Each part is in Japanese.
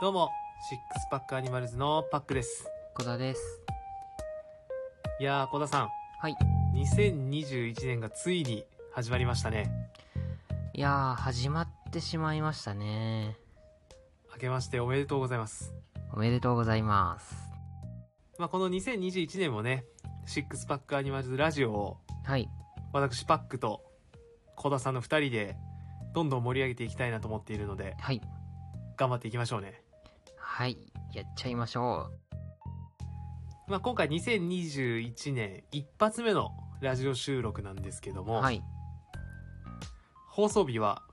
どうも、シックスパックアニマルズのパックです。小田です。いやー、小田さん、はい。2021年がついに始まりましたね。いやー、始まってしまいましたね。明けましておめでとうございます。おめでとうございます。まあ、この2021年もね、シックスパックアニマルズラジオを、はい。私パックと小田さんの二人で、どんどん盛り上げていきたいなと思っているので、はい。頑張っていきましょうね。はい。やっちゃいましょまあ、今回2021年一発目のラジオ収録なんですけどう。も、はい。放送日は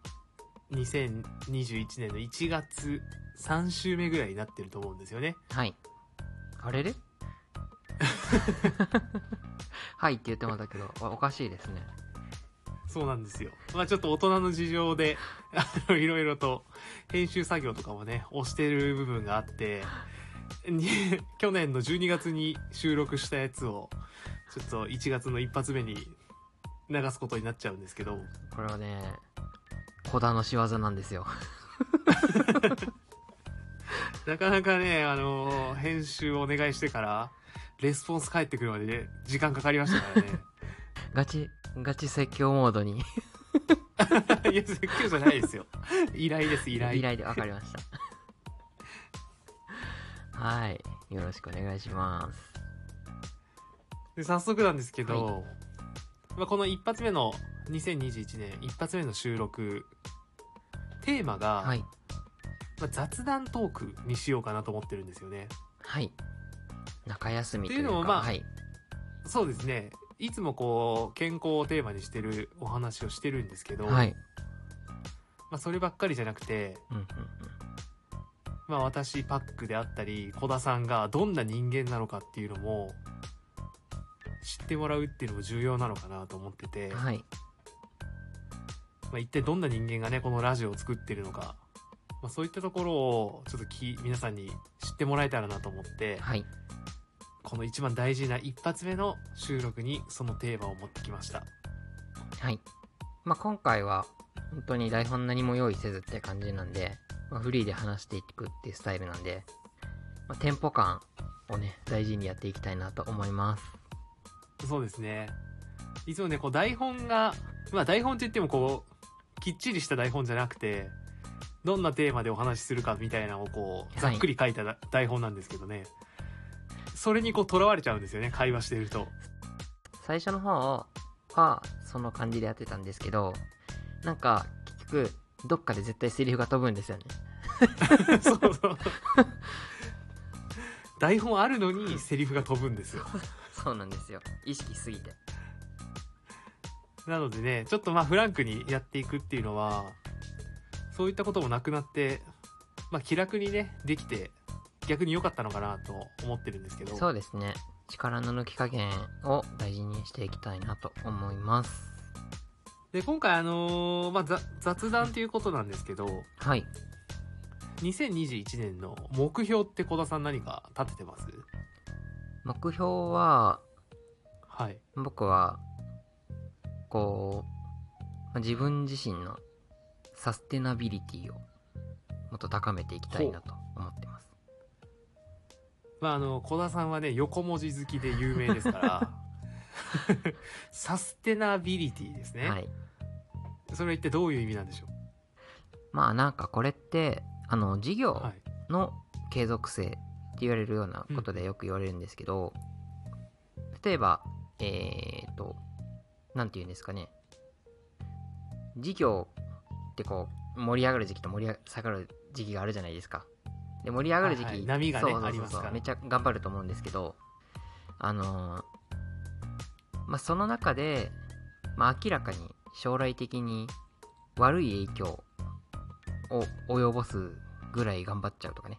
2021年の1月3週目ぐらいになってると思うんですよね。はい。あれれ？はいって言ってましたけど、おおかしいですね。そうなんですよ。まあちょっと大人の事情で、あの、いろいろと編集作業とかもね、押してる部分があって、に 去年の12月に収録したやつを、ちょっと1月の一発目に流すことになっちゃうんですけど、これはね、小田の仕業なんですよ。なかなかね、あの編集をお願いしてから、レスポンス返ってくるまでね、時間かかりましたからね。ガチ、ガチ説教モードに。いや、説教じゃないですよ。依頼です、依頼。依頼で分かりました。はい。よろしくお願いします。で早速なんですけど、まあ、この一発目の2021年一発目の収録テーマが、はい。まあ、雑談トークにしようかなと思ってるんですよねはい。中休みというのもまあはい。そうですねいつもこう健康をテーマにしてるお話をしてるんですけど、はい。まあ、そればっかりじゃなくて、うんうんうん。まあ、私パックであったり小田さんがどんな人間なのかっていうのも知ってもらうっていうのも重要なのかなと思ってて、はい。まあ、一体どんな人間がねこのラジオを作ってるのか、まあ、そういったところをちょっとき皆さんに知ってもらえたらなと思ってはい。この一番大事な一発目の収録にそのテーマを持ってきましたはい。まあ、今回は、本当に台本何も用意せずって感じなんで、まあ、フリーで話していくっていうスタイルなんで、まあ、テンポ感をね、大事にやっていきたいなと思います。そうですねいつもねこう台本がまあ台本って言ってもこうきっちりした台本じゃなくてどんなテーマでお話しするかみたいなのをこうざっくり書いただ台本なんですけどね、それにこうとらわれちゃうんですよね会話してると最初の方は、その感じでやってたんですけど、なんか、結局、どっかで絶対セリフが飛ぶんですよね。そうそう。台本あるのにセリフが飛ぶんですよ。そうなんですよ。意識しすぎて。なのでね、ちょっとまあフランクにやっていくっていうのは、そういったこともなくなって、まあ気楽にね、できて、逆に良かったのかなと思ってるんですけど。そうですね。力の抜き加減を大事にしていきたいなと思います。で、今回あのーまあざ雑談ということなんですけど、はい。2021年の目標って小田さん何か立ててます？目標は、はい。僕は、こう、まあ自分自身のサステナビリティをもっと高めていきたいなと思ってます。まああの、小田さんはね、横文字好きで有名ですから、サステナビリティですね。はい。それは一体どういう意味なんでしょまあなんかこれって、あの、事業。の継続性って言われるようなことでよく言われるんですけど、例えば、えーと、なんて言うんですかね。事業ってこう、盛り上がる時期と盛り下がる時期があるじゃないですか。で、盛り上がる時期、はいはい。波がねそうそうそうありますから。めっちゃ頑張ると思うんですけど、あのーまあ、その中で、まあ、明らかに将来的に悪い影響を及ぼすぐらい頑張っちゃうとかね。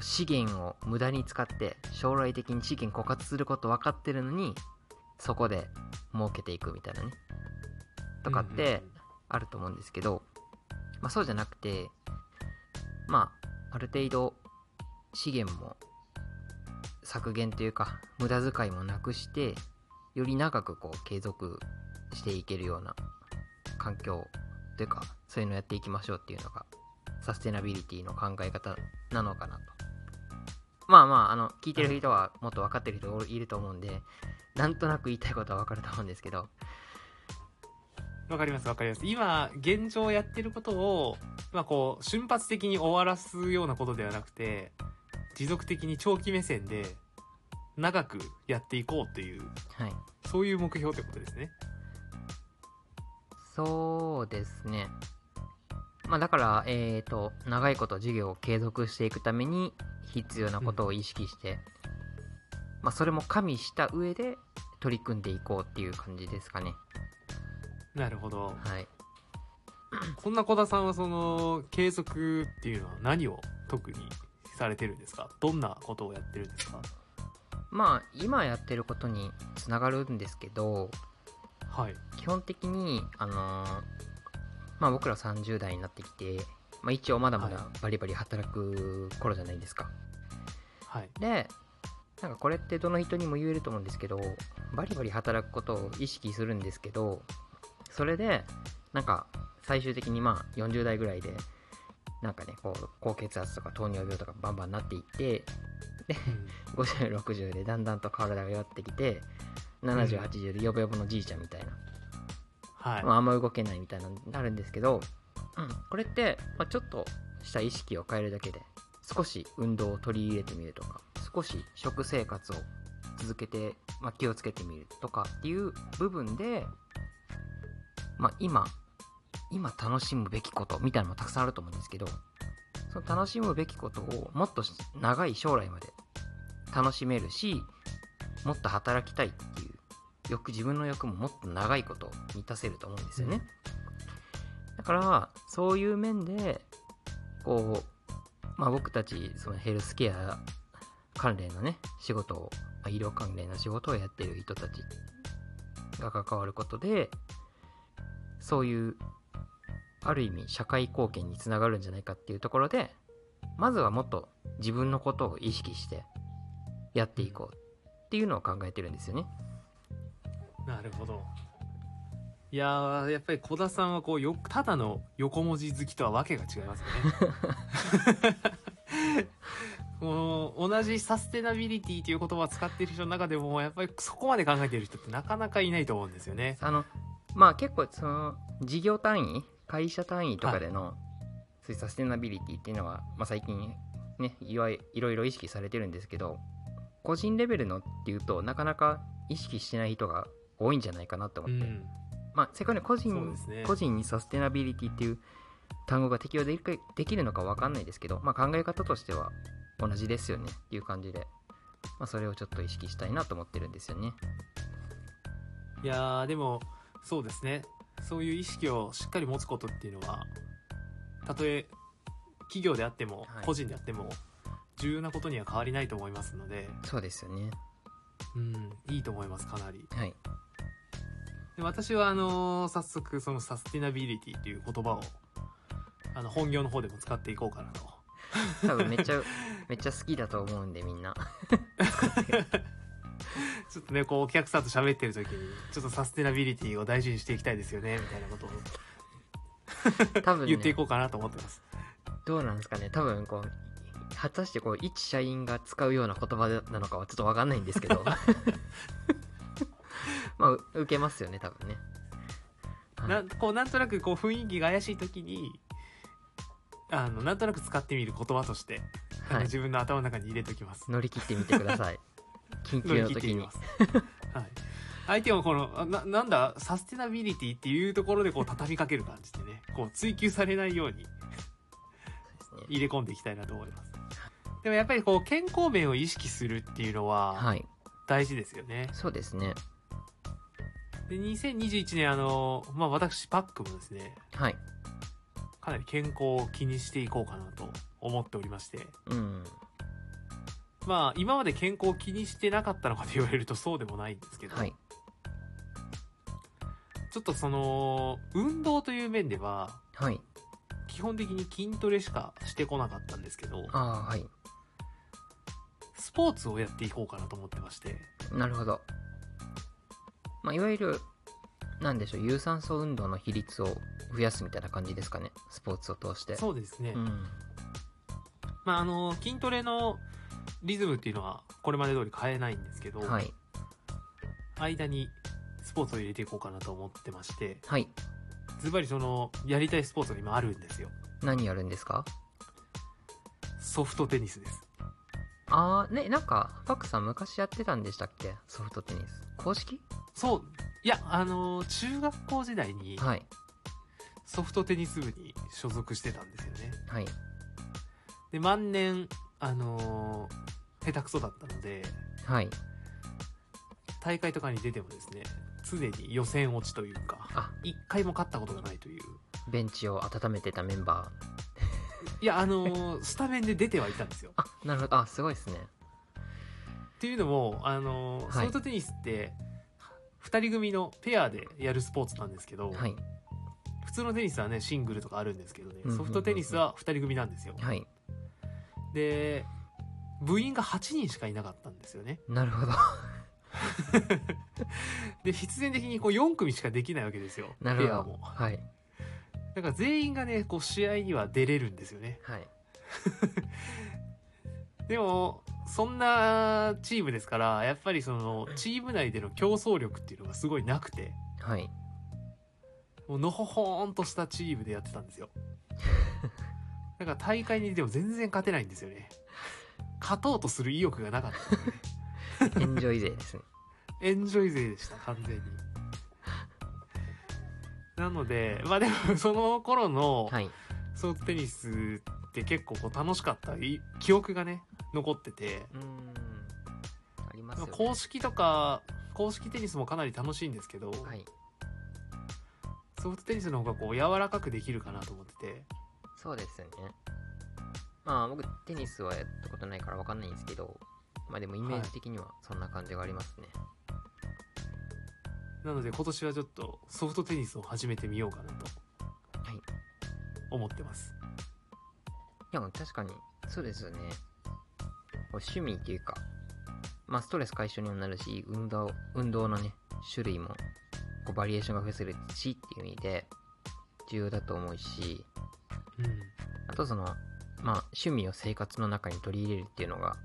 資源を無駄に使って将来的に資源枯渇すること分かってるのにそこで儲けていくみたいなね。とかってあると思うんですけど、まあそうじゃなくてまあある程度資源も削減というか無駄遣いもなくしてより長くこう継続していけるような環境というかそういうのをやっていきましょうっていうのがサステナビリティの考え方なのかなと。まあまあ、あの、聞いてる人はもっと分かってる人いると思うんで、なんとなく言いたいことは分かると思うんですけど、わかりますわかります。今、現状やってることを、まあこう、瞬発的に終わらすようなことではなくて、持続的に長期目線で、長くやっていこうっていう、はい。そういう目標ってことですね。そうですね。まあだから、えっ、と、長いこと授業を継続していくために必要なことを意識して、まあそれも加味した上で取り組んでいこうっていう感じですかね。なるほど。はい。そんな小田さんはその、継続っていうのは何を特にされてるんですか？どんなことをやってるんですか？まあ今やってることにつながるんですけど、はい。基本的に、あのーまあ僕ら30代になってきて、まあ一応まだまだはバリバリ働く頃じゃないですか。はい。で、なんかこれってどの人にも言えると思うんですけど、バリバリ働くことを意識するんですけど、それで、なんか最終的にまあ40代ぐらいで、なんかね、こう、高血圧とか糖尿病とかバンバンなっていって、うん。50、60でだんだんと体が弱ってきて、70、80でヨボヨボのじいちゃんみたいな、はい。まあ、あんま動けないみたいなのになるんですけど、うん、これって、まあ、ちょっとした意識を変えるだけで少し運動を取り入れてみるとか少し食生活を続けて、まあ、気をつけてみるとかっていう部分で、まあ、今今楽しむべきことみたいなのもたくさんあると思うんですけどその楽しむべきことをもっと長い将来まで楽しめるしもっと働きたいっていう欲自分の欲ももっと長いこと満たせると思うんですよね、だからそういう面でこう、まあ、僕たちそのヘルスケア関連のね仕事を、まあ、医療関連の仕事をやってる人たちが関わることでそういうある意味社会貢献につながるんじゃないかっていうところでまずはもっと自分のことを意識してやっていこうっていうのを考えてるんですよね。なるほど。いやー、やっぱり小田さんはこう、よ、ただの横文字好きとはわけが違いますね。この同じサステナビリティという言葉を使っている人の中でも、やっぱりそこまで考えている人ってなかなかいないと思うんですよね。あのまあ結構その事業単位会社単位とかでの、そういうサステナビリティっていうのは、まあ、最近ねいわいいろいろ意識されてるんですけど個人レベルのっていうとなかなか意識してない人が多いんじゃないかなと思って、うん。まあせっかくね個人ね。個人にサステナビリティっていう単語が適用できるかできるのかわかんないですけど、まあ、考え方としては同じですよねっていう感じで、まあ、それをちょっと意識したいなと思ってるんですよね。いやー、でも、そうですね。そういう意識をしっかり持つことっていうのは、たとえ企業であってもはい、個人であっても、重要なことには変わりないと思いますので、そうですよね。うん、いいと思います、かなり。はい。で私はあの早速そのサスティナビリティっていう言葉をあの本業の方でも使っていこうかなと。多分めっちゃめっちゃ好きだと思うんでみんな ちょっとねこうお客さんと喋ってる時にちょっとサステナビリティを大事にしていきたいですよねみたいなことを。多分 言っていねこうかなと思ってます、どうなんですかね。多分こう果たしてこう一社員が使うような言葉なのかはちょっと分かんないんですけど。まあう受けますよね多分ね、はい。なこうなんとなくこう雰囲気が怪しい時にあのなんとなく使ってみる言葉として、はい。自分の頭の中に入れておきます。乗り切ってみてください緊急の時に。は。い。相手もこの、あな、なんだ、サステナビリティっていうところでこう畳みかける感じでね、こう追求されないように。入れ込んでいきたいなと思います。でもやっぱりこう健康面を意識するっていうのははい。大事ですよね。そうですね。で、2021年あの、まあ私パックもですね、はい。かなり健康を気にしていこうかなと思っておりまして、うんまあ今まで健康を気にしてなかったのかと言われるとそうでもないんですけど、はい。ちょっとその、運動という面では、はい。基本的に筋トレしかしてこなかったんですけど、ああはい。スポーツをやっていこうかなと思ってまして、なるほど、まあ、いわゆるなんでしょう有酸素運動の比率を増やすみたいな感じですかね。スポーツを通して。そうですね。うん。まあ、あの、筋トレのリズムっていうのは、これまで通り変えないんですけど、はい。間にスポーツを入れていこうかなと思ってまして、はい。ズバリその、やりたいスポーツが今あるんですよ。何やるんですか？ソフトテニスです。あーねなんかパクさん昔やってたんでしたっけ？ソフトテニス。公式？そう、いや、あの、中学校時代にはい。ソフトテニス部に所属してたんですよね。はい。で、万年、あの下手くそだったので、はい。大会とかに出てもですね、常に予選落ちというか、あ。一回も勝ったことがないという。ベンチを温めてたメンバー。いや、あのスタメンで出てはいたんですよ。あなるほど。あすごいですね。っていうのも、あのはい。ソフトテニスって、二人組のペアでやるスポーツなんですけど、はい。普通のテニスはね、シングルとかあるんですけどねうんうんうんう、ん。ソフトテニスは二人組なんですよ。はいで、部員が8人しかいなかったんですよね。なるほど で、必然的にこう4組しかできないわけですよ。なるほどペアも。はいだから全員がね、こう試合には出れるんですよね。はい でも、そんなチームですから、やっぱりその、チーム内での競争力っていうのがすごいなくて、はいもうのほほーんとしたチームでやってたんですよ。だから大会に出ても全然勝てないんですよね。勝とうとする意欲がなかったね。エンジョイ勢ですね。エンジョイ勢でした、完全に。なので、まあでもその頃のはい。ソフトテニスって結構こう楽しかったい記憶がね、残ってて、うーん。ありますよね。公式とか、公式テニスもかなり楽しいんですけど、はい。ソフトテニスの方がこう柔らかくできるかなと思ってて、そうですよね。まあ僕テニスはやったことないから分かんないんですけどまあでもイメージ的にはそんな感じがありますね、なので今年はちょっとソフトテニスを始めてみようかなとはい。思ってます。いや確かにそうですよね。趣味っていうかまあストレス解消にもなるし運動運動のね種類もこうバリエーションが増やせるしっていう意味で重要だと思うしうん。あとそのまあ趣味を生活の中に取り入れるっていうのが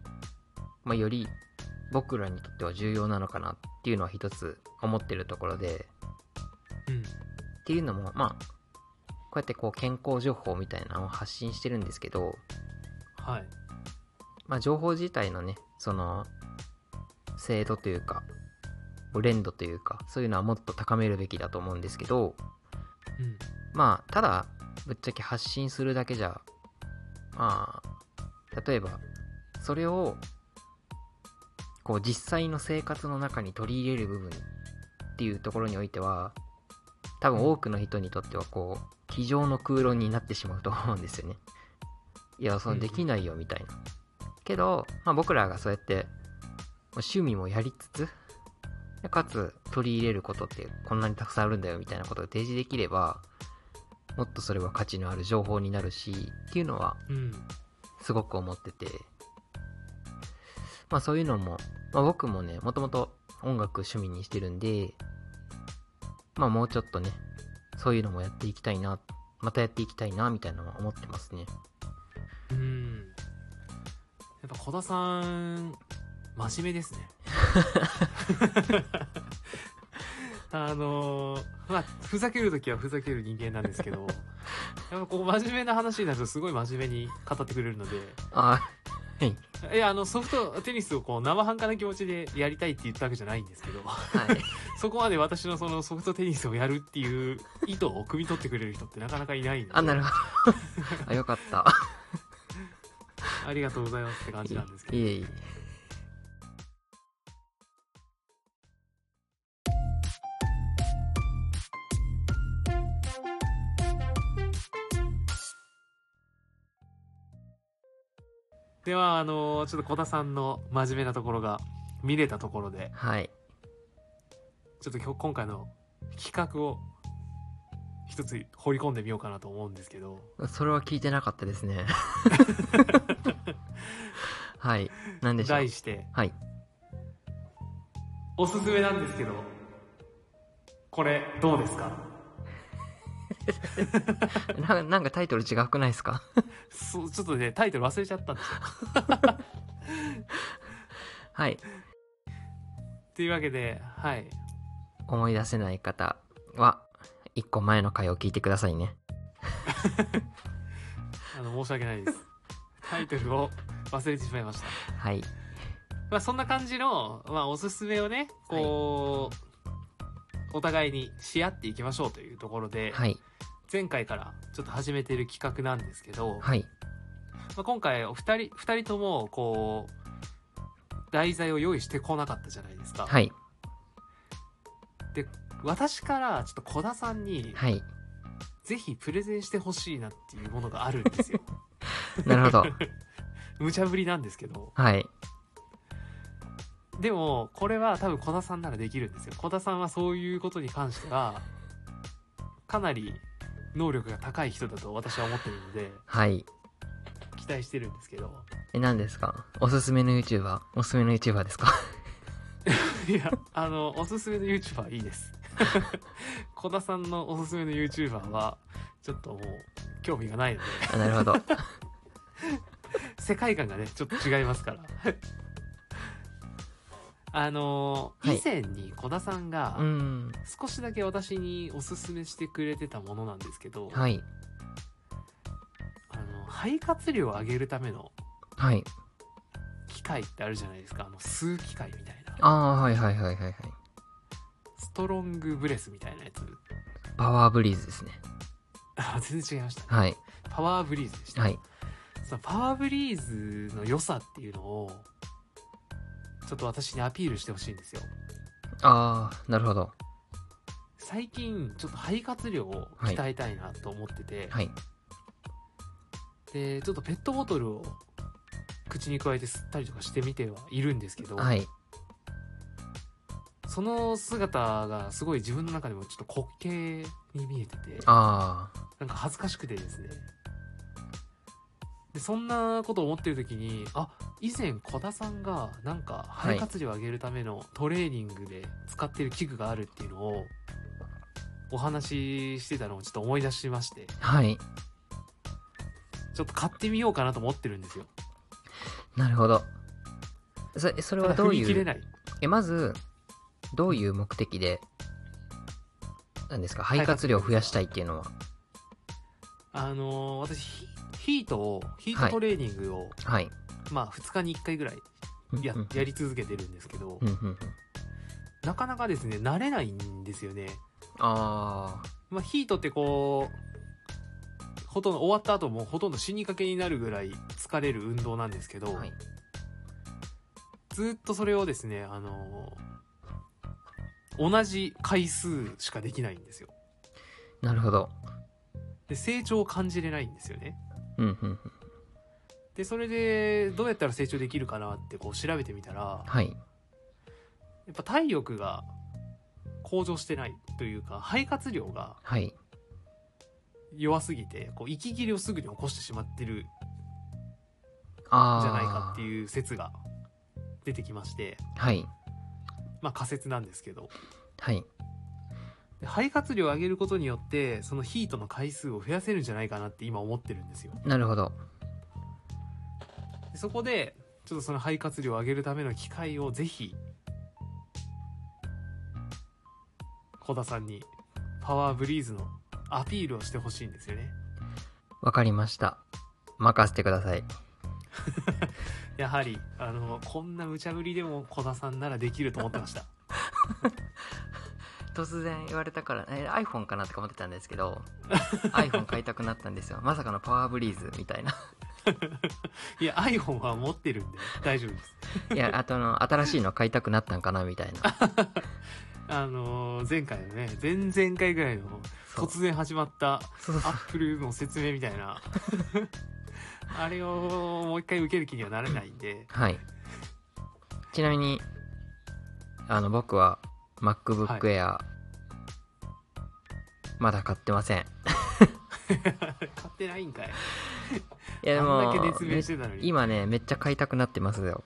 まあより僕らにとっては重要なのかなっていうのは一つ思ってるところでうん。っていうのもまあこうやってこう健康情報みたいなのを発信してるんですけどはい。まあ、情報自体のね、その、精度というか、連度というか、そういうのはもっと高めるべきだと思うんですけど、うん。まあ、ただ、ぶっちゃけ発信するだけじゃ、まあ、例えば、それを、こう、実際の生活の中に取り入れる部分っていうところにおいては、多分多くの人にとっては、こう、机上の空論になってしまうと思うんですよね。いや、そのできないよ、みたいな。けど、まあ、僕らがそうやって、趣味もやりつつ、でかつ取り入れることってこんなにたくさんあるんだよみたいなことを提示できれば、もっとそれは価値のある情報になるし、っていうのはうん。すごく思ってて、まあそういうのも、まあ僕もね、もともと音楽趣味にしてるんで、まあもうちょっとね、そういうのもやっていきたいな、またやっていきたいな、みたいなのは思ってますね。うん。やっぱ小田さん、真面目ですね。あのまあ、ふざけるときはふざける人間なんですけど、やっぱこう真面目な話になるとすごい真面目に語ってくれるので、あはい。いや、あの、ソフトテニスをこう生半可な気持ちでやりたいって言ったわけじゃないんですけど、はい。そこまで私のそのソフトテニスをやるっていう意図を汲み取ってくれる人ってなかなかいないんで、あ、なるほど。あ、よかった。ありがとうございますって感じなんですけど。いえいえ。では、あのちょっと小田さんの真面目なところが見れたところで、はい。ちょっと今日今回の企画を一つ掘り込んでみようかなと思うんですけど、それは聞いてなかったですね。はい。なんでしょう題。して、はい。おすすめなんですけど、これどうですか？ななんかタイトル違くないですか？そうちょっとねタイトル忘れちゃったんですよ はい。というわけではい思い出せない方は、一個前の回を聞いてくださいね。あの申し訳ないですタイトルを忘れてしまいましたはい。まあそんな感じの、まあ、おすすめをねこう、お互いにし合っていきましょうというところで、はい。前回からちょっと始めてる企画なんですけど、はい。まあ、今回お二人二人ともこう題材を用意してこなかったじゃないですか、はい。私からちょっと小田さんにはい。ぜひプレゼンしてほしいなっていうものがあるんですよ なるほど。無茶ぶりなんですけどはい。でもこれは多分小田さんならできるんですよ小田さんはそういうことに関してはかなり能力が高い人だと私は思ってるのではい。期待してるんですけどえ、何ですか？おすすめの YouTuber? おすすめの YouTuber ですか？いやあのおすすめの YouTuber いいです 小田さんのおすすめの YouTuber はちょっともう興味がないのであなるほど。世界観がねちょっと違いますからあのはい以前に小田さんがうーん。少しだけ私におすすめしてくれてたものなんですけど、はい。あの肺活量を上げるためのはい。機械ってあるじゃないですかあの吸う機械みたいなああ、はいはいはいはいはい。ストロングブレスみたいなやつパワーブリーズですね。あ全然違いましたねはい。パワーブリーズでした、はい。そのパワーブリーズの良さっていうのをちょっと私にアピールしてほしいんですよああ、なるほど。最近ちょっと肺活量を鍛えたいなと思ってて、はい。でちょっとペットボトルを口に加えて吸ったりとかしてみてはいるんですけど、はい。その姿がすごい自分の中でもちょっと滑稽に見えててあなんか恥ずかしくてですねでそんなことを思ってる時にあ以前小田さんがなんかはい肺活量を上げるためのトレーニングで使ってる器具があるっていうのをお話ししてたのをちょっと思い出しましてあ、はい。ちょっと買ってみようかなと思ってるんですよなるほど。そそれはどういう、え、まず、どういう目的で、何ですか、肺活量を増やしたいっていうのは。あのー私ヒヒートをヒートトレーニングを、はい。まあ2日に1回ぐらいやうんやり続けてるんですけど。なかなかですね慣れないんですよねあまあ、ヒートってこうほとんど終わった後もほとんど死にかけになるぐらい疲れる運動なんですけあ、ど、はい。ずっとそれをですねあの同じ回数しかできないんですよなるほど。で成長を感じれないんですよねうんうんうん。でそれでどうやったら成長できるかなってこう調べてみたらはい。やっぱ体力が向上してないというか肺活量がはい。弱すぎてこう息切れをすぐに起こしてしまってるああ。じゃないかっていう説が出てきましてはい。まあ仮説なんですけどはい。で肺活量を上げることによってそのヒートの回数を増やせるんじゃないかなって今思ってるんですよなるほど。でそこでちょっとその肺活量を上げるための機会をぜひ小田さんにパワーブリーズのアピールをしてほしいんですよねわかりました。任せてください。やはりあのこんな無茶ぶりでも小田さんならできると思ってました 突然言われたから、え、iPhone かなとか思ってたんですけど、iPhone 買いたくなったんですよ。まさかのパワーブリーズみたいな。いや iPhone は持ってるんで大丈夫です。いや、あとあの、新しいの買いたくなったんかなみたいな。あのー前回のね前々回ぐらいの突然始まったアップルの説明みたいな。あれをもう一回受ける気にはなれないんで。はい。ちなみに、あの、僕は MacBook はい。Air、まだ買ってません。買ってないんかいいや、でも今ね、めっちゃ買いたくなってますよ。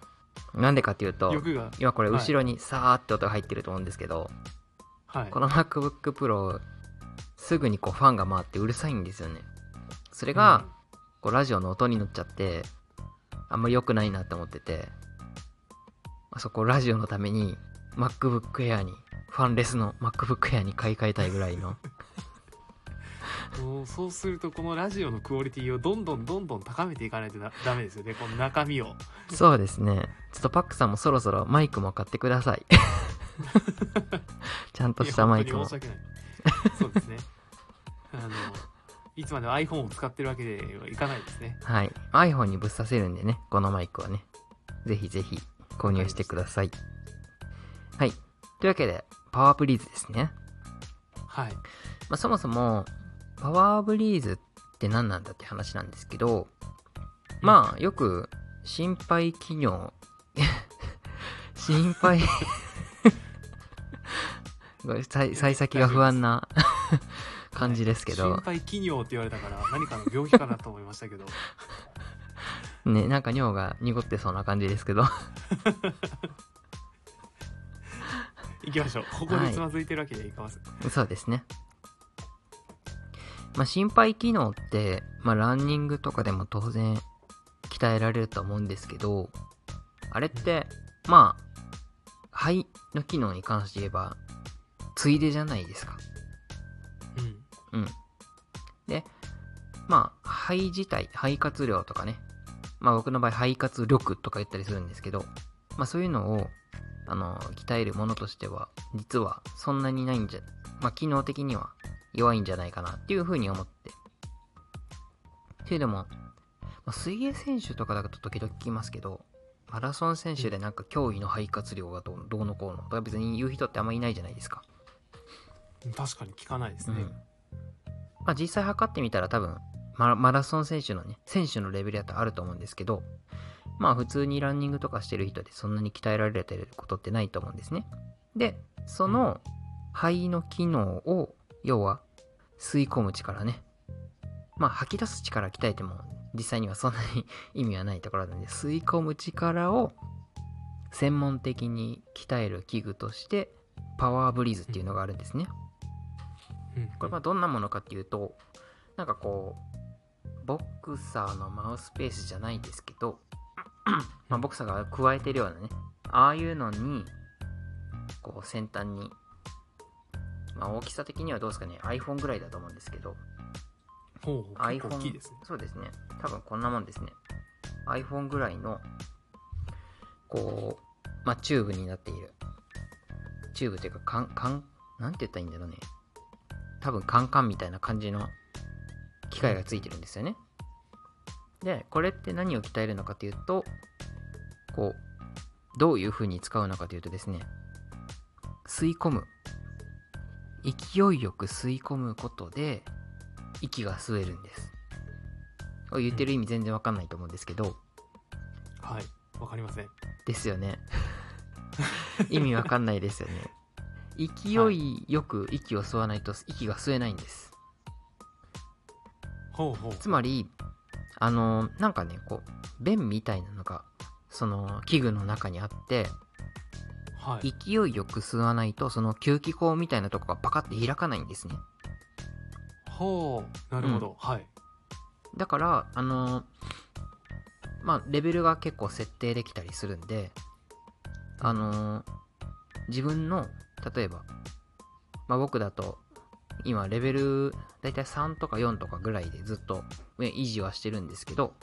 なんでかっていうと、今これはい後ろにさーって音が入ってると思うんですけど、はい。この MacBook Pro すぐにこうファンが回ってうるさいんですよね。それが、こうラジオの音に乗っちゃってあんまり良くないなって思っててあそこラジオのために MacBook Air にファンレスの MacBook Air に買い替えたいぐらいのうんもうそうするとこのラジオのクオリティをどんどんどんどん高めていかないとなダメですよね。この中身を。そうですね。ちょっとパックさんもそろそろマイクも買ってください。ちゃんとしたマイクも。そうですね。あのいつまでも iPhone を使ってるわけではいかないですね。はい。iPhone にぶっ刺せるんでねこのマイクはね。ぜひぜひ購入してください。はい。というわけでパワーブリーズですね。はい。まあ、そもそも、パワーブリーズって何なんだって話なんですけど、まあ、よく、心配機能、心配幸幸先が不安な 感じですけど。心、配企業って言われたから何かの病気かなと思いましたけど。ね、なんか尿が濁ってそうな感じですけど、行きましょう。ここでつまずいてるわけにはいかません、そうですね。まあ、心肺機能って、まあ、ランニングとかでも当然鍛えられると思うんですけど、あれって、まあ、肺の機能に関して言えば、ついでじゃないですか。うんうん。で、まあ、肺自体、肺活量とかね。まあ僕の場合、肺活力とか言ったりするんですけど、まあそういうのを、あの、鍛えるものとしては、実はそんなにないんじゃ、まあ機能的には弱いんじゃないかなっていうふうに思って。っていうのも、まあ、水泳選手とかだと時々聞きますけど、マラソン選手でなんか驚異の肺活量がどうのこうのとか別に言う人ってあんまいないじゃないですか。確かに聞かないですね、うんまあ、実際測ってみたら多分ママラソン選手のね選手のレベルだとあると思うんですけどまあ普通にランニングとかしてる人でそんなに鍛えられてることってないと思うんですねでその肺の機能を要は吸い込む力ね。まあ吐き出す力鍛えても実際にはそんなに意味はないところなんで吸い込む力を専門的に鍛える器具としてパワーブリーズっていうのがあるんですね、うん。これはどんなものかっていうとなんかこうボクサーのマウスペースじゃないですけどまあボクサーが加えてるようなねああいうのにこう先端にまあ大きさ的にはどうですかね。iPhone ぐらいだと思うんですけど。ほう iPhone 構大きいですね。そうですね。多分こんなもんですね。iPhone ぐらいのこうまあチューブになっている。チューブというかカンカンなんて言ったらいいんだろうね。多分カンカンみたいな感じの機械がついてるんですよね。でこれって何を鍛えるのかというとこうどういう風に使うのかというとですね吸い込む勢いよく吸い込むことで息が吸えるんです。言ってる意味全然わかんないと思うんですけど、はい。わかりません。ですよね。意味わかんないですよね。勢いよく息を吸わないと息が吸えないんです。ほうほう。つまりあのなんかねこう弁みたいなのがその器具の中にあってはい。勢いよく吸わないとその吸気口みたいなとこがパカって開かないんですね。ほう。なるほど、はい。だからあのまあレベルが結構設定できたりするんであの自分の例えば、まあ、僕だと今レベルだいたい3とか4とかぐらいでずっとね維持はしてるんですけど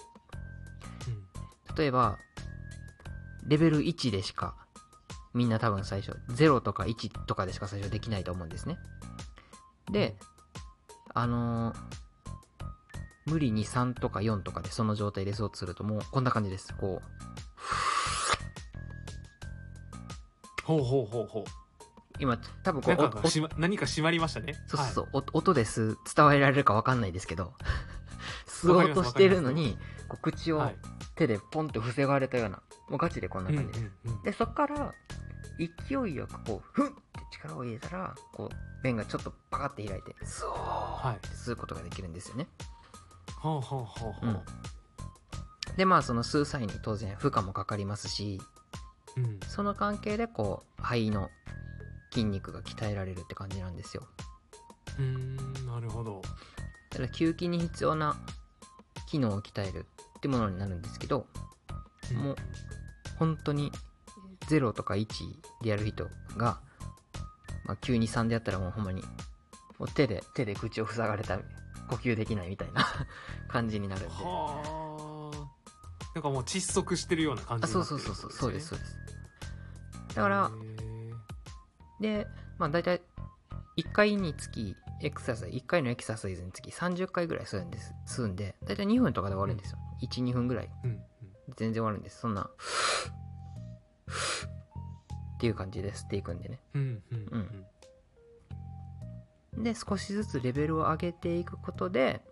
うん。例えばレベル1でしかみんな多分最初0とか1とかでしか最初できないと思うんですね。であのー無理に3とか4とかでその状態でそうとするともうこんな感じです。こほうほうほうほう。う今多分こうしま何か閉まりましたね。そうそうそう、お音です。伝えられるかわかんないですけど吸おうとしてるのにこう口をはい、手でポンと防がれたようなもうガチでこんなうんうん感じです、うん。でそっから勢いよくこうふんって力を入れたらこう弁がちょっとパカって開いてスーはい。って吸うことができるんですよね。ほうほうほうほうでまあその吸う際に当然負荷もかかりますしうん。その関係でこう肺の筋肉が鍛えられるって感じなんですよ。うーんなるほど。ただ吸筋に必要な機能を鍛えるってものになるんですけどもう本当に0とか1でやる人が、まあ、急に3でやったらもうほんまにもう手で手で口を塞がれた呼吸できないみたいな 感じになるんで。はあ。なんかもう窒息してるような感じあそうそうそうそう。そうですそうです。だからでまあ大体1回につきエクササイズ1回のエクササイズにつき30回ぐらいするんですするんで大体2分とかで終わるんですよ。12分ぐらい。うんうん。全然終わるんです。そんなっていう感じで吸っていくんでね。うんうんうんで少しずつレベルを上げていくことで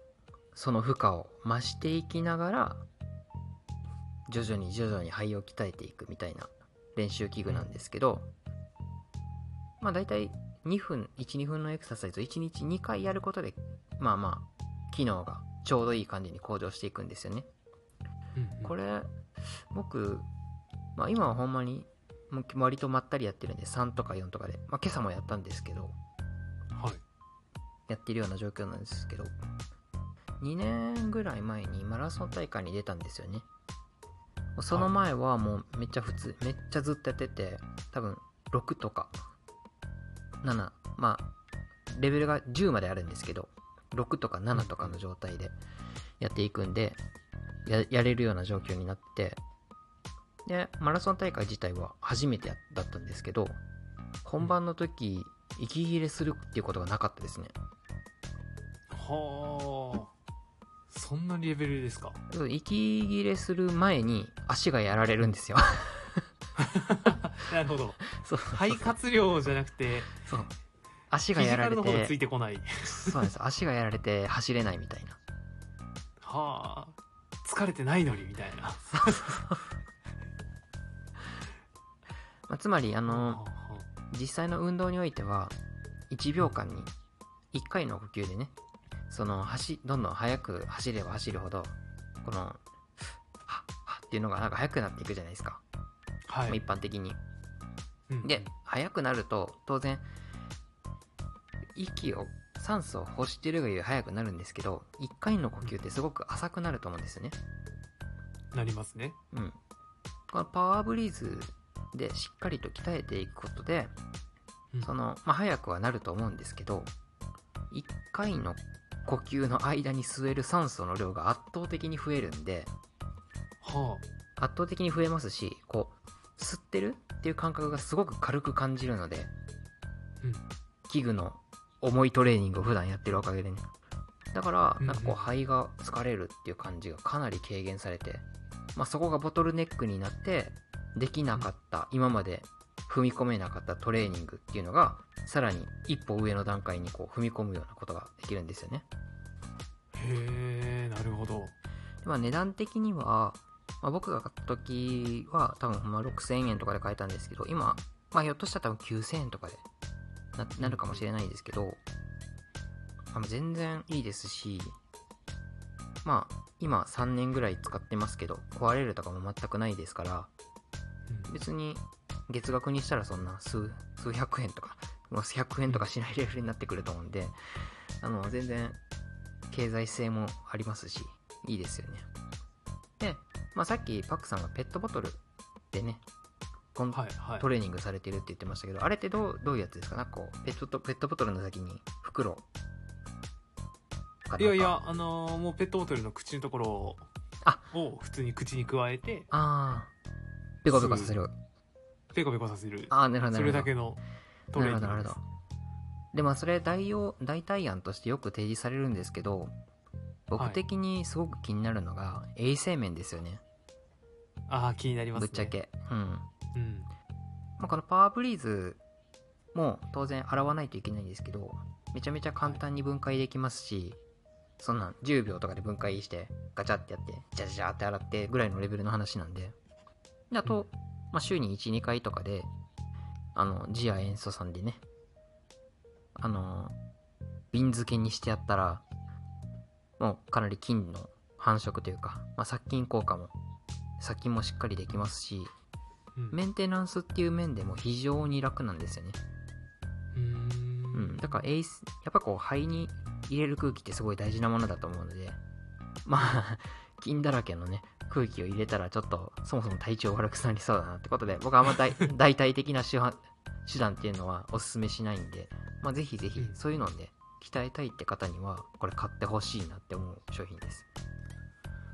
その負荷を増していきながら徐々に徐々に肺を鍛えていくみたいな練習器具なんですけどまあ大体2分12分のエクササイズを1日2回やることでまあまあ機能がちょうどいい感じに向上していくんですよね。うんうん。これ僕、まあ、今はほんまにもう割とまったりやってるんで3とか4とかで、まあ、今朝もやったんですけどはい。やってるような状況なんですけど2年ぐらい前にマラソン大会に出たんですよね。その前はもうめっちゃ普通めっちゃずっとやってて多分6とか7まあレベルが10まであるんですけど6とか7とかの状態でやっていくんでややれるような状況になってでマラソン大会自体は初めてやだったんですけど本番の時息切れするっていうことがなかったですね。はあ。そんなレベルですか？息切れする前に足がやられるんですよ。なるほど。そう。肺活量じゃなくてそう。足がやられカルの方がついててこない。そうなんです。足がやられて走れないみたいな。はあ。疲れてないのにみたいなまあ、つまりああの実際の運動においては1秒間に1回の呼吸でねその走どんどん速く走れば走るほどこのはっはっっていうのがなんか速くなっていくじゃないですか、まあはい一般的に。うんで速くなると当然息を酸素を欲してるがゆえ速くなるんですけど1回の呼吸ってすごく浅くなると思うんですよね。なりますね。うん。このパワーブリーズでしっかりと鍛えていくことでうん。その、まあ、早くはなると思うんですけど1回の呼吸の間に吸える酸素の量が圧倒的に増えるんでは圧倒的に増えますしこう吸ってるっていう感覚がすごく軽く感じるのでうん。器具の重いトレーニングを普段やってるおかげでね。だからうん。なんかこう肺が疲れるっていう感じがかなり軽減されて、まあ、そこがボトルネックになってできなかった今まで踏み込めなかったトレーニングっていうのがさらに一歩上の段階にこう踏み込むようなことができるんですよね。あへえなるほど。でまあ値段的には、まあ、僕が買った時は多分まあ6000円とかで買えたんですけど今、まあ、ひょっとしたら多分9000円とかでななるかもしれないですけど全然いいですしまあ今3年ぐらい使ってますけど壊れるとかも全くないですからうん別に月額にしたらそんな数数百円とかもう100円とかしないレベルになってくると思うんであの全然経済性もありますしいいですよね。で、まあ、さっきパックさんがペットボトルでねコンはいはい。トレーニングされてるって言ってましたけどあれってどうどういうやつですか？なんかこうペットとペットボトルの先に袋かいやいやあのーもうペットボトルの口のところをあ。を普通に口に加えてああペコペコさせる。ペコペコさせる。ああなるほどなそるほど。れだけのトレーニングなるほどなるほど。でまあそれ代用代替案としてよく提示されるんですけど僕的にすごく気になるのが衛生面ですよね。ああ気になりますね。ぶっちゃけ。うん、うん。まあ、このパワーブリーズも当然洗わないといけないんですけどめちゃめちゃ簡単に分解できますし、そんなん10秒とかで分解してガチャってやってジャジャジャって洗ってぐらいのレベルの話なんでであと、まあ、週に12回とかであのジア塩素酸でねあの瓶漬けにしてやったらもうかなり菌の繁殖というか、まあ、殺菌効果も殺菌もしっかりできますしうん。メンテナンスっていう面でも非常に楽なんですよね。ん。だからエースやっぱこう肺に入れる空気ってすごい大事なものだと思うのでまあ 菌だらけのね空気を入れたらちょっとそもそも体調悪くなりそうだなってことで僕はあんま 大代替的な手段手段っていうのはおすすめしないんで、まあ、ぜひぜひうん。そういうので鍛えたいって方にはこれ買ってほしいなって思う商品です。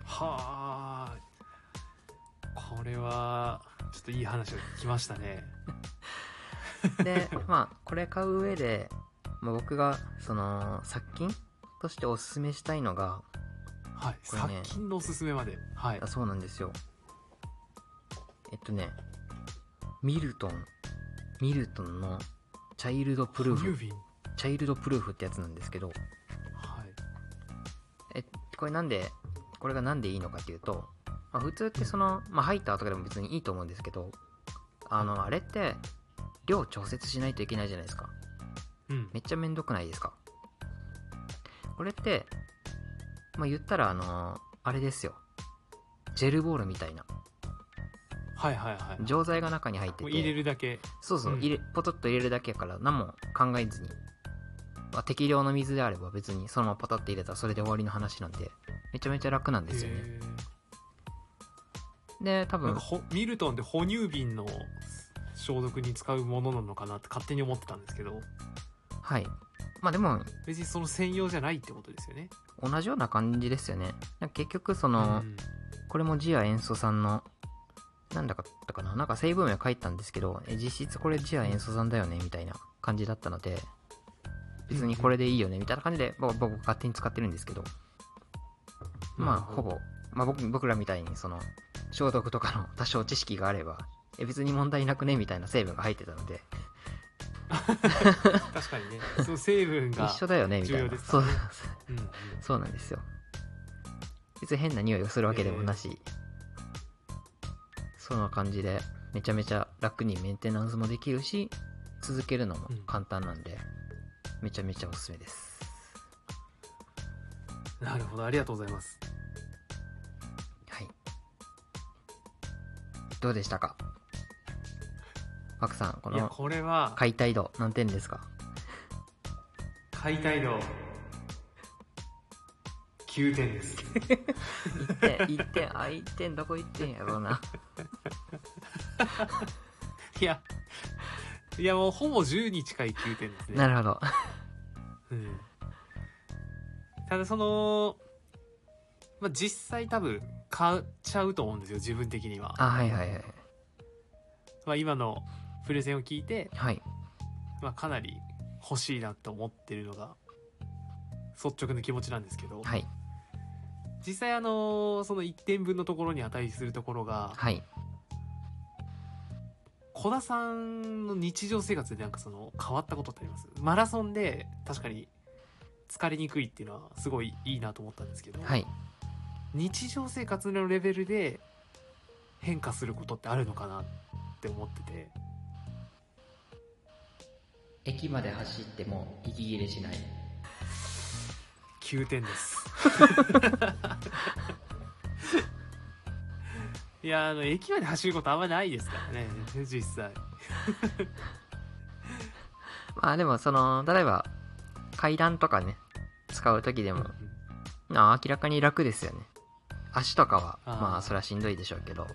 はあこれはちょっといい話を聞きましたね。でまあこれ買う上で、まあ、僕がその殺菌としておすすめしたいのがはい。これね。殺菌のおすすめまで。はい。あそうなんですよ。えっとねミルトン。ミルトンのチャイルドプルーフ。チャイルドプルーフってやつなんですけど。はい。えこれなんでこれがなんでいいのかっていうと、まあ、普通ってその、まあ、ハイターとかでも別にいいと思うんですけどあのあれって量調節しないといけないじゃないですか。うん。めっちゃめんどくないですか。これってまあ言ったらあのあれですよ。ジェルボールみたいな。はいはいはい錠剤が中に入ってて。入れるだけ。そうそう、うん。入れポトッと入れるだけやから何も考えずに、まあ、適量の水であれば別にそのままポタッと入れたらそれで終わりの話なんでめちゃめちゃ楽なんですよね。へで多分ミルトンって哺乳瓶の消毒に使うものなのかなって勝手に思ってたんですけど。はいまあでも別にその専用じゃないってことですよね。同じような感じですよね。結局その、うん。これもジア塩素酸のなんだかったかな？なんか成分名書いたんですけどえ実質これジア塩素酸だよねみたいな感じだったので別にこれでいいよねみたいな感じで僕僕勝手に使ってるんですけど。まあほぼ、まあ、僕僕らみたいにその消毒とかの多少知識があればえ別に問題なくねみたいな成分が入ってたので 確かにね。その成分が一緒だよねみたいな。そう。うんうん。そうなんですよ。別に変な匂いがするわけでもなし、そんな感じでめちゃめちゃ楽にメンテナンスもできるし続けるのも簡単なんで、めちゃめちゃおすすめです。なるほど。ありがとうございます。はい。どうでしたか？パクさんこいやのこれは解体度何点ですか？解体度9点です。1点1点あ1点どこ1点やろうな。いやいやもうほぼ10に近い9点ですね。なるほど。うん。ただその、まあ、実際多分買っちゃうと思うんですよ自分的には、あはいはいはい。まあ、今のプレゼンを聞いて、はい。まあ、かなり欲しいなと思ってるのが率直な気持ちなんですけど、はい。実際あのその1点分のところに値するところがはい。小田さんの日常生活でなんかその変わったことってあります？マラソンで確かに疲れにくいっていうのはすごいいいなと思ったんですけど、はい。日常生活のレベルで変化することってあるのかなって思ってて駅まで走っても息切れしない。9点です。いやあの駅まで走ることあんまないですからね実際。まあでもその例えば階段とかね使う時でも、うんあ明らかに楽ですよね。足とかはまあそれはしんどいでしょうけど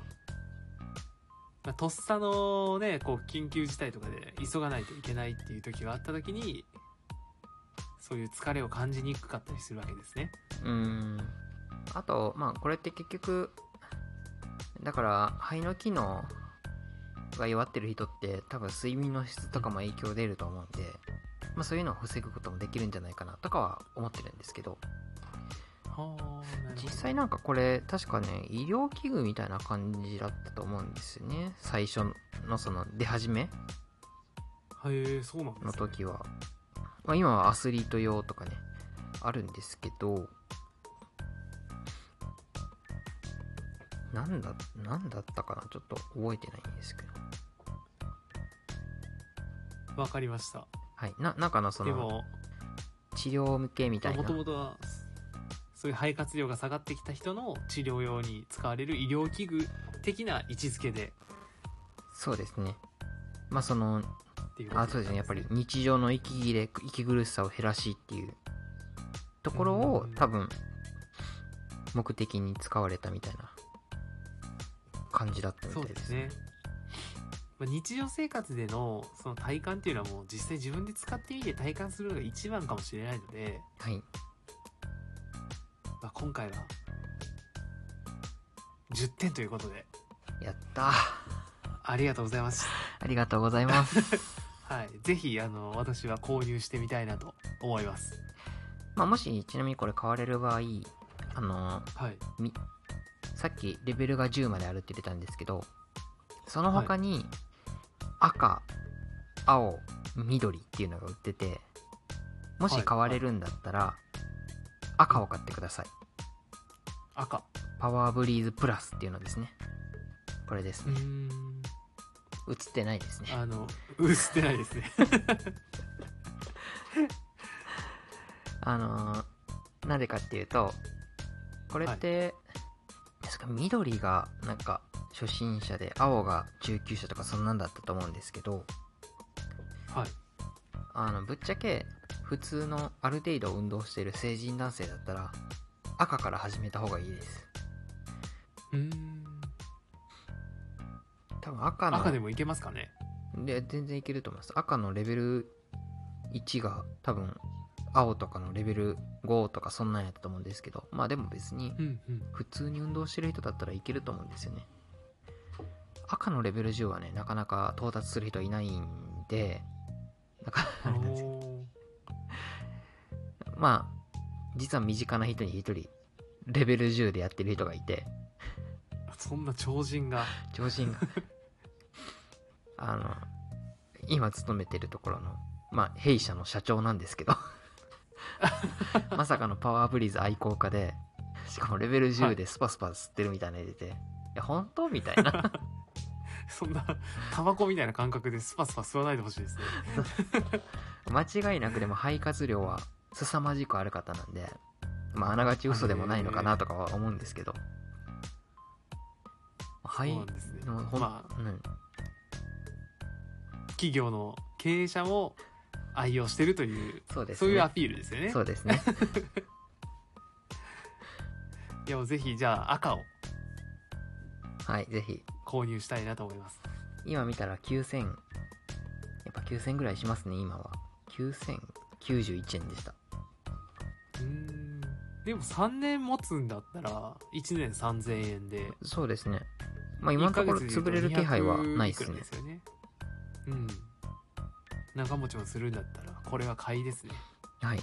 まあとっさのねこう緊急事態とかで急がないといけないっていう時があった時にそういう疲れを感じにくかったりするわけですね。うん。あとまあこれって結局だから肺の機能が弱ってる人って多分睡眠の質とかも影響出ると思うんで、まあ、そういうのを防ぐこともできるんじゃないかなとかは思ってるんですけど。実際なんかこれ確かね医療器具みたいな感じだったと思うんですよね。最初のその出始めへえそうなんでの時は、まあ、今はアスリート用とかねあるんですけどなんだなんだったかな？ちょっと覚えてないんですけど。わかりました。はい。ななんかのその治療向けみたいもな。ともとはそういう肺活量が下がってきた人の治療用に使われる医療器具的な位置づけで。そうですね。まあそのあそうですね。やっぱり日常の息切れ息苦しさを減らしっていうところをうん。多分目的に使われたみたいな感じだったみたそいうですすね。まあ、日常生活でのその体感っていうのはもう実際自分で使ってみて体感するのが一番かもしれないので、はい。まあ、今回は10点ということでやったーありがとうございます。ありがとうございます はい。ぜひ、あの、私は購入してみたいなと思います。まあもしちなみにこれ買われる場合あのはい。みさっきレベルが10まであるって言ってたんですけどその他に赤青緑っていうのが売っててもし買われるんだったら赤を買ってください赤。パワーブリーズプラスっていうのですねこれですね。映ってないですねあの、映ってないですね。あのーなんでかっていうとこれって、ですか緑がなんか初心者で青が中級者とかそんなんだったと思うんですけどはい。あのぶっちゃけ普通のある程度運動してる成人男性だったら赤から始めた方がいいです。うーん。多分赤の赤でもいけますかね。で全然いけると思います。赤のレベル1が多分青とかのレベル5とかそんなんやったと思うんですけどまあでも別に。普通に運動してる人だったらいけると思うんですよね。赤のレベル10はねなかなか到達する人いないんでなかなかあれなんですけど。まあ実は身近な人に一人レベル10でやってる人がいて。そんな超人が。超人が。あの今勤めてるところのまあ弊社の社長なんですけど。まさかのパワーブリーズ愛好家でしかもレベル10でスパスパ吸ってるみたいなの出て、い、や本当みたいな。そんな、タバコみたいな感覚でスパスパ吸わないでほしいですね。間違いなくでも肺活量は凄まじくある方なんでまああながち嘘でもないのかなとかは思うんですけど。肺そうなんですね。のほんまあ、うん、企業の経営者も愛用してるという、そうですね。そういうアピールですよね。そうですね。いぜひ、じゃあ赤を。はいぜひ。購入したいなと思います。今見たら9000やっぱ9000ぐらいしますね今は。9091円でしたうーん。でも3年持つんだったら、1年3000円で、そうですねまあ今のところ潰れる気配はないです200ねですよね。うん。長持ちもするんだったら、これは買いですね。はい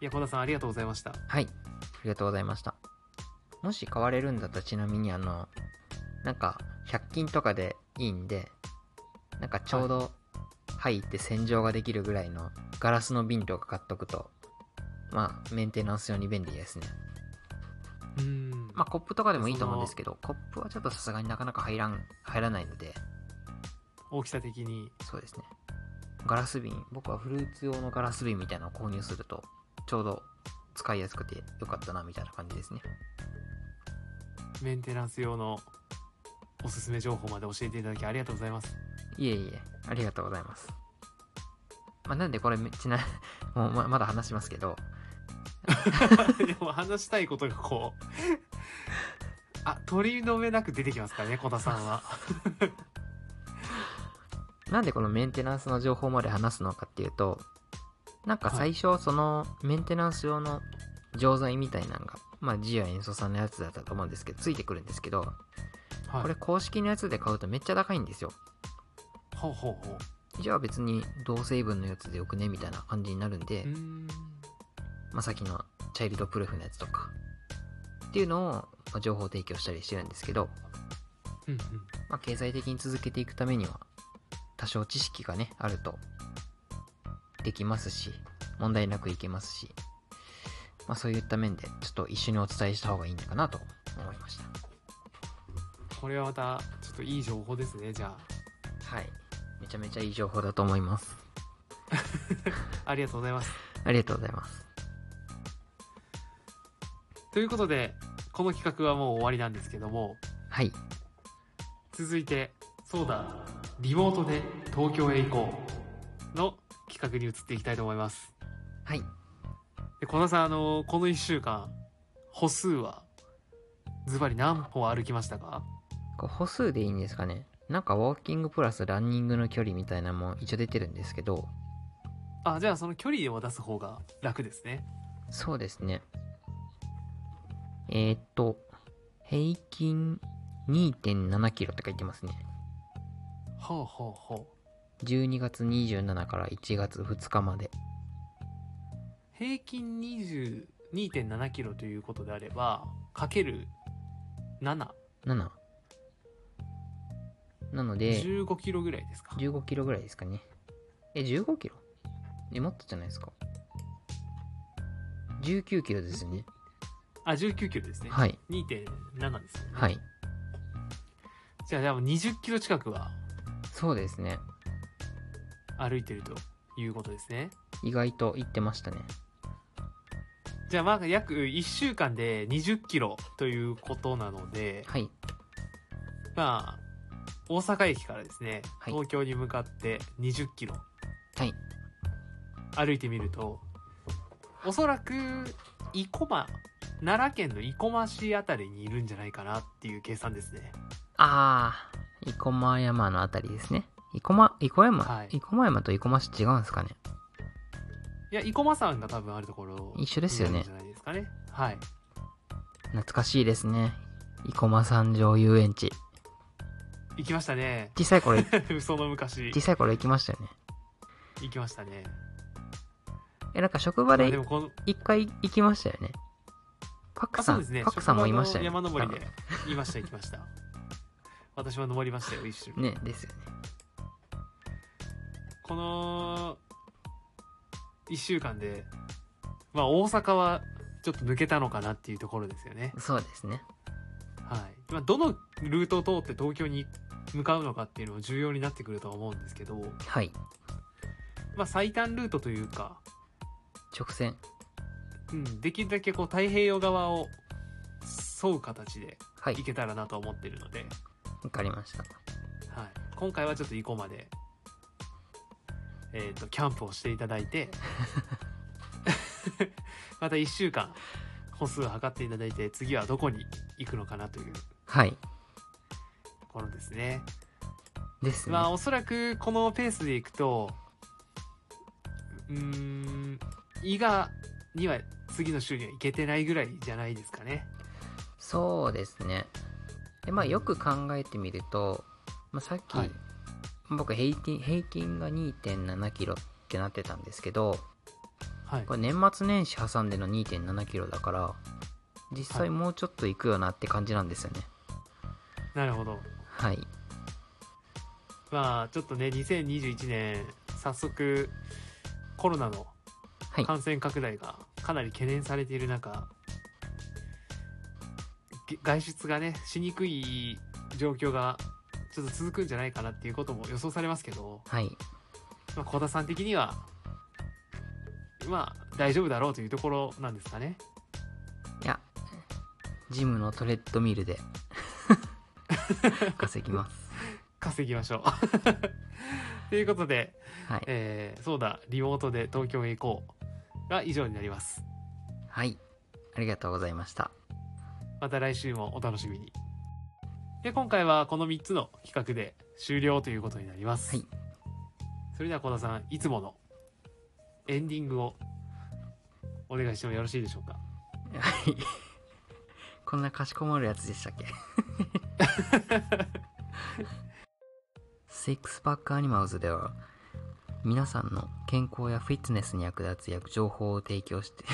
いや、小田さんありがとうございました。はいありがとうございましたもし買われるんだったらちなみにあのなんか100均とかでいいんでなんかちょうど入って洗浄ができるぐらいのガラスの瓶とか買っとくとまあメンテナンス用に便利ですねうーん。まあコップとかでもいいと思うんですけどコップはちょっとさすがになかなか入らん入らないので大きさ的に。そうですねガラス瓶僕はフルーツ用のガラス瓶みたいなのを購入するとちょうど使いやすくてよかったなみたいな感じですねメンテナンス用のおすすめ情報まで教えていただきありがとうございます。いえいえありがとうございますまあ、なんでこれめちな もうままだ話しますけど でも話したいことがこう、あ、取り留めなく出てきますからね、小田さんは。なんでこのメンテナンスの情報まで話すのかっていうとなんか最初そのメンテナンス用の錠剤みたいなのがまあジや塩素酸のやつだったと思うんですけどついてくるんですけどはい。これ公式のやつで買うとめっちゃ高いんですよほうほうほじゃあ別に同成分のやつでよくねみたいな感じになるんで、ん。まあ、さっきのチャイルドプルーフのやつとか。っていうのを、まあ、情報提供したりしてるんですけど、うんうん。まあ、経済的に続けていくためには多少知識がねあるとできますし問題なくいけますし、まあ、そういった面でちょっと一緒にお伝えした方がいいのかなと思いました。これはまた、ちょっといい情報ですね、じゃはいめちゃめちゃいい情報だと思いますあ。ありがとうございます。ありがとうございますということで、この企画はもう終わりなんですけども、はい続いて、そうだ、リモートで東京へ行こうの企画に移っていきたいと思います。はい。で、小田さん、あの、この1週間、歩数は、ズバリ何歩歩きましたか？歩数でいいんですかねなんかウォーキングプラスランニングの距離みたいなのも一応出てるんですけど、あ、じゃあその距離を出す方が楽ですね。そうですね。えー、っと、平均2.7キロって書いてますね。ほうほうほう。12月27から1月2日まで。平均22.7キロということであれば、かける7、7。なので、15キロぐらいですか？15キロぐらいですかね。え、15キロ？え、もっとじゃないですか？19キロですよね。あ、19キロですね。はい。2.7ですよね。はい。じゃあ、でも20キロ近くはそうですね。歩いてるということですね。意外と行ってましたね。じゃあ、まあ、約1週間で20キロということなので、はい。まあ、大阪駅からですね、はい東京に向かって20キロはい。歩いてみると、おそらく、生駒、奈良県の生駒市あたりにいるんじゃないかなっていう計算ですね。あー、生駒山のあたりですね。生駒、生駒山、はい生駒山と生駒市違うんですかね？いや、生駒山が多分あるところ。一緒ですよねじゃないですかね。はい。懐かしいですね。生駒山上遊園地。行きましたね。小さい頃、その昔小、さい頃行きましたよね。行きましたね。え、なんか職場で一回行きましたよね。パックあ、さ、んね。パックさんもいましたよね。山登りで。いました、行きました。私も登りましたよ、一緒に。ね、ですよね。この、一週間で、まあ大阪はちょっと抜けたのかなっていうところですよね。そうですね。はい。まあどのルートを通って東京に向かうのかっていうのも重要になってくるとは思うんですけど、はい。まあ最短ルートというか、直線。うん、できるだけこう太平洋側を沿う形ではい行。けたらなと思ってるので、わかりました。はい、今回はちょっと生駒で、えっ、と、キャンプをしていただいて、また1週間歩数を測っていただいて、次はどこに行くのかなというとはい。ころですね。ですね。まあ、おそらくこのペースで行くと、うーん、伊賀には次の週には行けてないぐらいじゃないですかね。そうですね。で、まあよく考えてみると、まあ、さっき、はい僕平均、平均が2.7キロってなってたんですけど、はいこ。れ年末年始挟んでの2.7キロだから、実際もうちょっと行くよなって感じなんですよね。なるほど。はい。まあ、ちょっとね、2021年、早速、コロナのはい。感染拡大がかなり懸念されている中、げ外出がね、しにくい状況がちょっと続くんじゃないかなっていうことも予想されますけど、はい。まあ、小田さん的には、まあ、大丈夫だろうというところなんですかね。いや、ジムのトレッドミルで稼ぎます。稼ぎましょう。ということで、はい。えーそうだ、リモートで東京へ行こうが以上になります。はい。ありがとうございました。また来週もお楽しみに。で、今回はこの3つの企画で終了ということになります。はい。それでは小田さん、いつものエンディングをお願いしてもよろしいでしょうか？はい。こんなかしこまるやつでしたっけ？シックスパックアニマルズでは皆さんの健康やフィットネスに役立つ役情報を提供して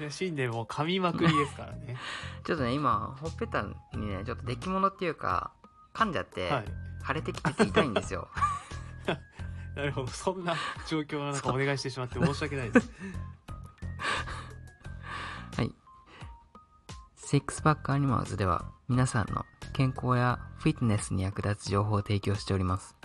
新年も噛みまくりですからね。ちょっとね今ほっぺたにねちょっと出来物っていうか噛んじゃって、はい。腫れてきてて痛いんですよ なるほど。そんな状況の中お願いしてしまって申し訳ないです。はい。シックスパックアニマルズでは皆さんの健康やフィットネスに役立つ情報を提供しております。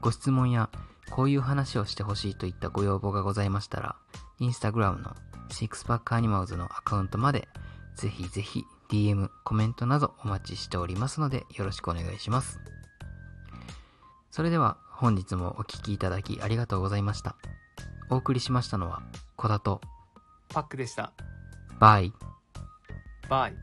ご質問やこういう話をしてほしいといったご要望がございましたら、インスタグラムのシックスパックアニマルズのアカウントまでぜひぜひ DM、コメントなどお待ちしておりますのでよろしくお願いします。それでは本日もお聴きいただきありがとうございました。お送りしましたのは、小田と、パックでした。バイ。バイ。